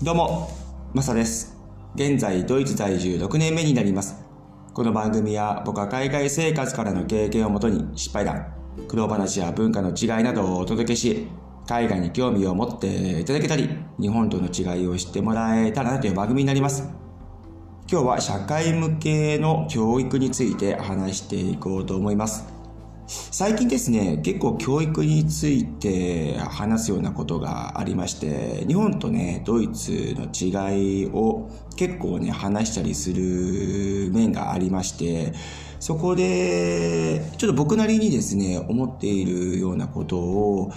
どうも、マサです。現在、ドイツ在住6年目になります。この番組は僕は海外生活からの経験をもとに失敗談、苦労話や文化の違いなどをお届けし、海外に興味を持っていただけたり、日本との違いを知ってもらえたらなという番組になります。今日は社会向けの教育について話していこうと思います。最近ですね、結構教育について話すようなことがありまして、日本とね、ドイツの違いを結構ね、話したりする面がありまして、そこで、ちょっと僕なりにですね、思っているようなことを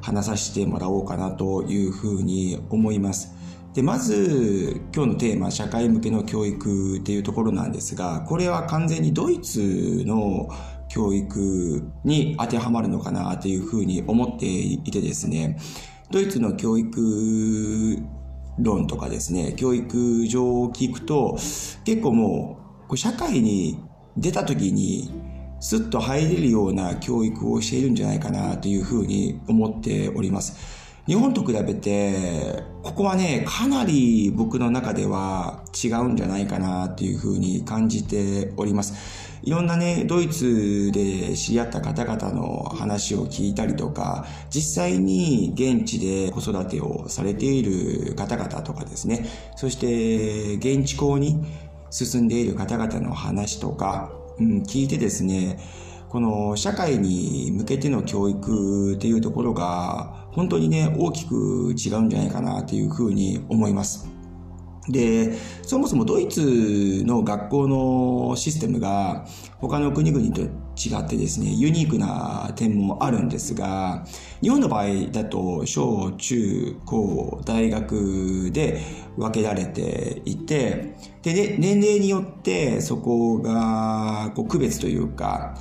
話させてもらおうかなというふうに思います。で、まず、今日のテーマ、社会向けの教育っていうところなんですが、これは完全にドイツの教育に当てはまるのかなというふうに思っていてですね、ドイツの教育論とかですね、教育上を聞くと、結構もう、社会に出た時に、スッと入れるような教育をしているんじゃないかなというふうに思っております。日本と比べて、ここはね、かなり僕の中では違うんじゃないかなというふうに感じております。いろんなね、ドイツで知り合った方々の話を聞いたりとか、実際に現地で子育てをされている方々とかですね、そして現地校に進んでいる方々の話とか、うん、聞いてですね、この社会に向けての教育っていうところが本当にね大きく違うんじゃないかなというふうに思います。で、そもそもドイツの学校のシステムが他の国々と違ってですね、ユニークな点もあるんですが、日本の場合だと小中高大学で分けられていて、で、ね、年齢によってそこがこう区別というか、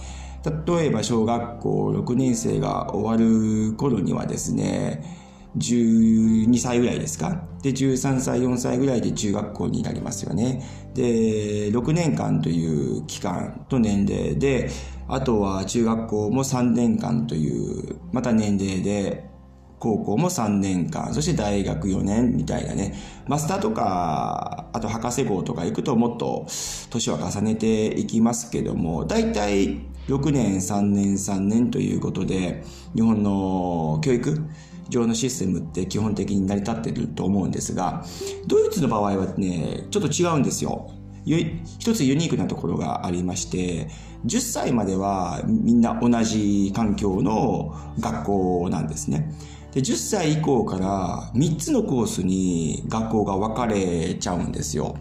例えば小学校6年生が終わる頃にはですね、12歳ぐらいですか？で、13歳、4歳ぐらいで中学校になりますよね。で、6年間という期間と年齢で、あとは中学校も3年間という、また年齢で、高校も3年間、そして大学4年みたいなね、マスターとか、あと博士号とか行くともっと年は重ねていきますけども、大体6年、3年、3年ということで、日本の教育上のシステムって基本的に成り立ってると思うんですが、ドイツの場合はね、ちょっと違うんですよ。一つユニークなところがありまして、10歳まではみんな同じ環境の学校なんですね。で10歳以降から3つのコースに学校が分かれちゃうんですよ。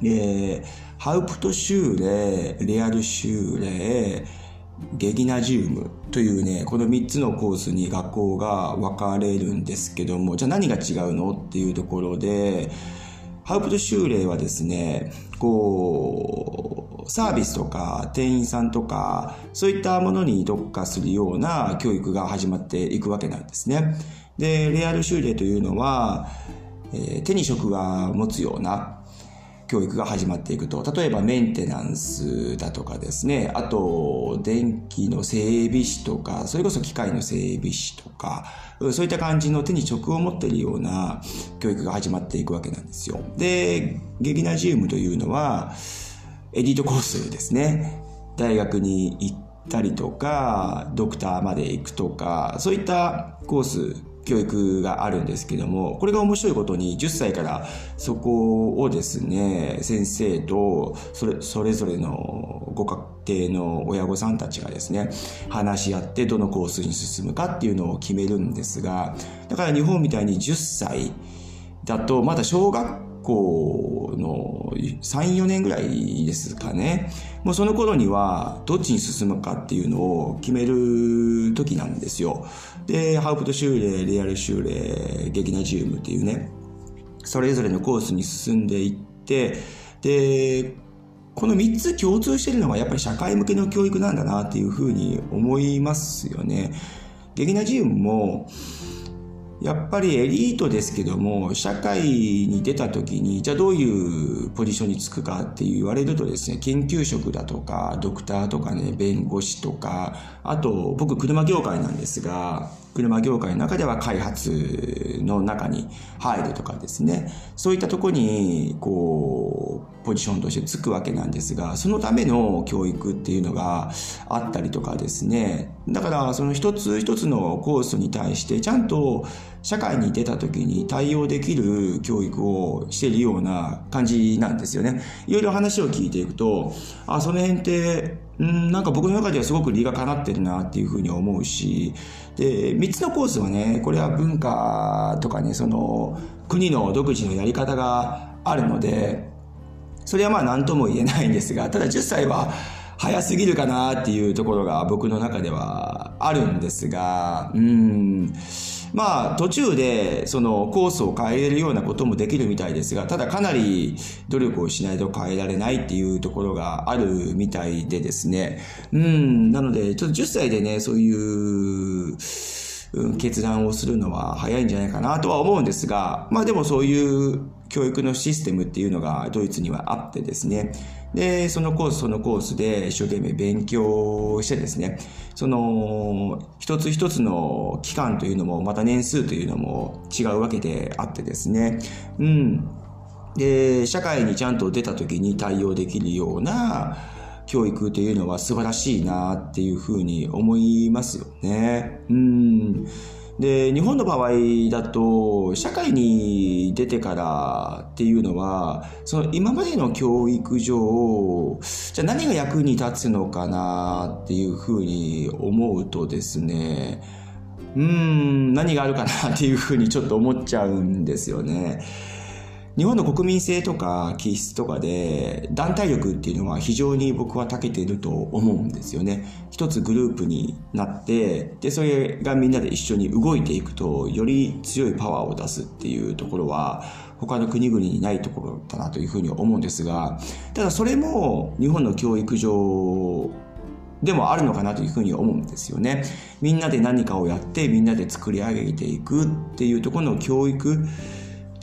で、ハウプトシューレ、アルシューレ、ゲギナジウムというね、この3つのコースに学校が分かれるんですけども、じゃあ何が違うのっていうところで、ハウプトシューレはですね、こう、サービスとか店員さんとか、そういったものに特化するような教育が始まっていくわけなんですね。で、レアルシューレというのは、えー、手に職が持つような教育が始まっていくと。例えばメンテナンスだとかですね。あと、電気の整備士とか、それこそ機械の整備士とか、そういった感じの手に職を持っているような教育が始まっていくわけなんですよ。で、ゲギナジウムというのは、エディートコースですね。大学に行ったりとか、ドクターまで行くとか、そういったコース、教育があるんですけども、これが面白いことに10歳からそこをですね、先生とそれそれぞれのご家庭の親御さんたちがですね、話し合ってどのコースに進むかっていうのを決めるんですが、だから日本みたいに10歳だとまだ小学校の3、4年ぐらいですかね。もうその頃にはどっちに進むかっていうのを決める時なんですよ。で、ハウプトシューレ、アルシューレ、ゲギナジウムっていうね、それぞれのコースに進んでいって、で、この3つ共通してるのがやっぱり社会向けの教育なんだなっていうふうに思いますよね。ゲギナジウムも、やっぱりエリートですけども、社会に出た時に、じゃあどういうポジションにつくかって言われるとですね、研究職だとか、ドクターとかね、弁護士とか、あと、僕車業界なんですが、車業界の中では開発の中に入るとかですね、そういったとこに、こう、ポジションとしてつくわけなんですが、そのための教育っていうのがあったりとかですね、だからその一つ一つのコースに対してちゃんと社会に出た時に対応できる教育をしているような感じなんですよね。いろいろ話を聞いていくと、あ、その辺ってう、んなんか僕の中ではすごく理がかなってるなっていうふうに思うし、で、3つのコースはね、これは文化とかね、その国の独自のやり方があるので、それはまあ何とも言えないんですが、ただ10歳は早すぎるかなっていうところが僕の中ではあるんですが、うん、まあ途中でそのコースを変えれるようなこともできるみたいですが、ただかなり努力をしないと変えられないっていうところがあるみたいでですね、うん、なのでちょっと10歳でね、そういう決断をするのは早いんじゃないかなとは思うんですが、まあでもそういう教育のシステムっていうのがドイツにはあってですね、で、そのコースそのコースで一生懸命勉強してですね、その一つ一つの期間というのもまた年数というのも違うわけであってですね、うん。で、社会にちゃんと出た時に対応できるような、教育というのは素晴らしいなっていうふうに思いますよね。うん。で、日本の場合だと、社会に出てからっていうのは、その今までの教育上、じゃあ何が役に立つのかなっていうふうに思うとですね、うーん、何があるかなっていうふうにちょっと思っちゃうんですよね。日本の国民性とか気質とかで団体力っていうのは非常に僕は長けていると思うんですよね。一つグループになって、で、それがみんなで一緒に動いていくと、より強いパワーを出すっていうところは、他の国々にないところだなというふうに思うんですが、ただそれも日本の教育上でもあるのかなというふうに思うんですよね。みんなで何かをやってみんなで作り上げていくっていうところの教育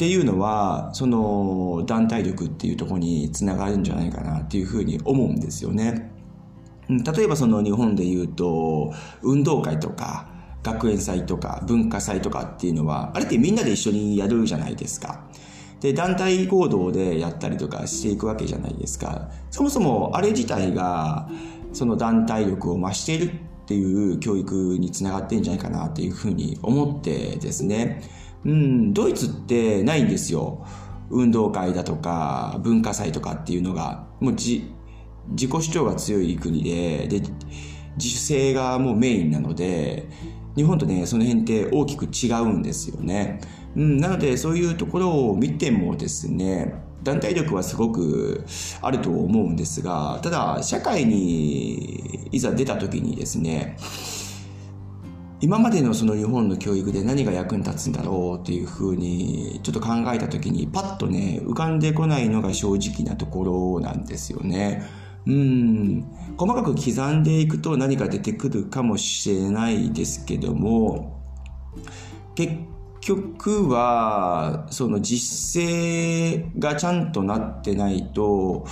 っていうのは、その団体力っていうとこにつながるんじゃないかなっていうふうに思うんですよね。例えばその日本で言うと、運動会とか、学園祭とか文化祭とかっていうのは、あれってみんなで一緒にやるじゃないですか。で、団体行動でやったりとかしていくわけじゃないですか。そもそもあれ自体が、その団体力を増しているっていう教育につながってんじゃないかなっていうふうに思ってですね。うん、ドイツってないんですよ。運動会だとか文化祭とかっていうのが、もうじ自己主張が強い国で、で、自主性がもうメインなので、日本とね、その辺って大きく違うんですよね。うん、なのでそういうところを見てもですね、団体力はすごくあると思うんですが、ただ社会にいざ出た時にですね、今までのその日本の教育で何が役に立つんだろうっていうふうにちょっと考えた時にパッとね浮かんでこないのが正直なところなんですよね。うん細かく刻んでいくと何か出てくるかもしれないですけども結局はその実践がちゃんとなってないと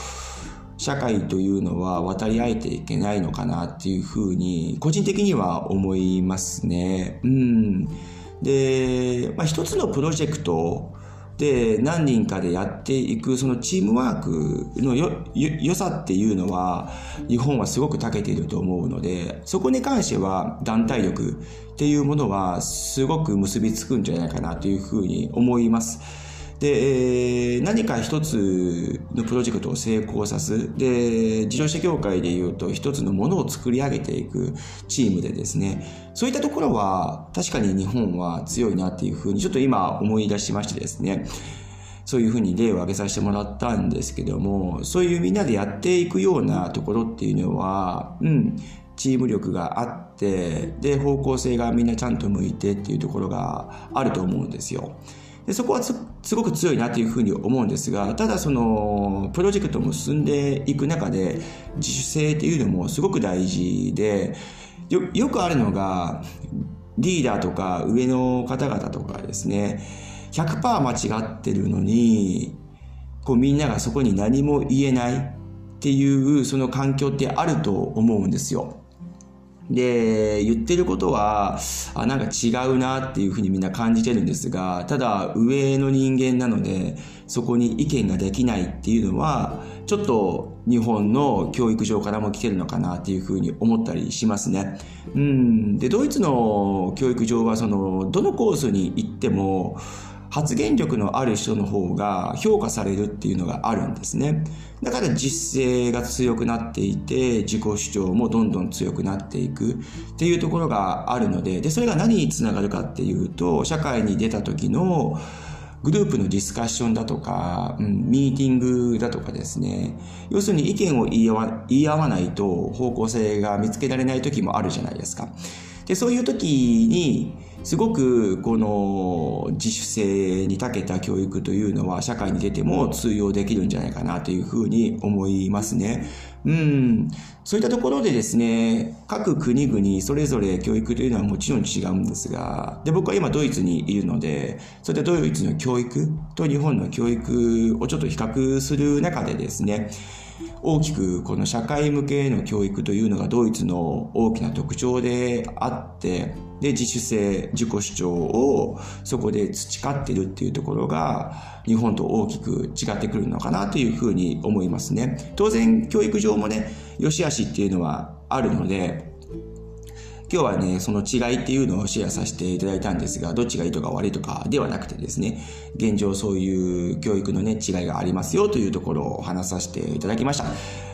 社会というのは渡り合えていけないのかなっていうふうに、個人的には思いますね。うん。で、まあ、一つのプロジェクトで何人かでやっていくそのチームワークのよ、良さっていうのは日本はすごく長けていると思うので、そこに関しては団体力っていうものはすごく結びつくんじゃないかなというふうに思います。で、えー、何か一つのプロジェクトを成功さす。で、自動車業界で言うと一つのものを作り上げていくチームでですね、そういったところは確かに日本は強いなっていうふうにちょっと今思い出しましてですね、そういうふうに例を挙げさせてもらったんですけども、そういうみんなでやっていくようなところっていうのは、うん、チーム力があって、で、方向性がみんなちゃんと向いてっていうところがあると思うんですよ。でそこはすごく強いなというふうに思うんですが、ただその、プロジェクトも進んでいく中で、自主性っていうのもすごく大事で、よ、よくあるのが、リーダーとか上の方々とかですね、100%間違ってるのに、こうみんながそこに何も言えないっていうその環境ってあると思うんですよ。で、言ってることは、あ、なんか違うなっていうふうにみんな感じてるんですが、ただ上の人間なので、そこに意見ができないっていうのは、ちょっと日本の教育上からも来てるのかなっていうふうに思ったりしますね。うん。で、ドイツの教育上は、その、どのコースに行っても、発言力のある人の方が評価されるっていうのがあるんですね。だから実勢が強くなっていて、自己主張もどんどん強くなっていくっていうところがあるので、で、それが何につながるかっていうと、社会に出た時のグループのディスカッションだとか、うん、ミーティングだとかですね。要するに意見を言い合わ言い合わないと方向性が見つけられない時もあるじゃないですか。で、そういう時に、すごくこの自主性に長けた教育というのは社会に出ても通用できるんじゃないかなというふうに思いますね。うん。そういったところでですね、各国々それぞれ教育というのはもちろん違うんですが、で、僕は今ドイツにいるので、そういったドイツの教育と日本の教育をちょっと比較する中でですね、大きくこの社会向けの教育というのがドイツの大きな特徴であって、で、自主性、自己主張をそこで培ってるっていうところが日本と大きく違ってくるのかなというふうに思いますね。当然教育上もね、良し悪しっていうのはあるので、今日はね、その違いっていうのをシェアさせていただいたんですが、どっちがいいとか悪いとかではなくてですね、現状そういう教育のね、違いがありますよというところを話させていただきました。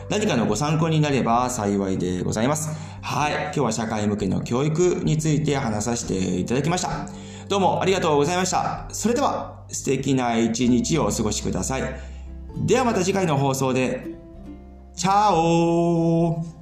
何かのご参考になれば幸いでございます。はい。今日は社会向けの教育について話させていただきました。どうもありがとうございました。それでは素敵な一日をお過ごしください。ではまた次回の放送で。チャオ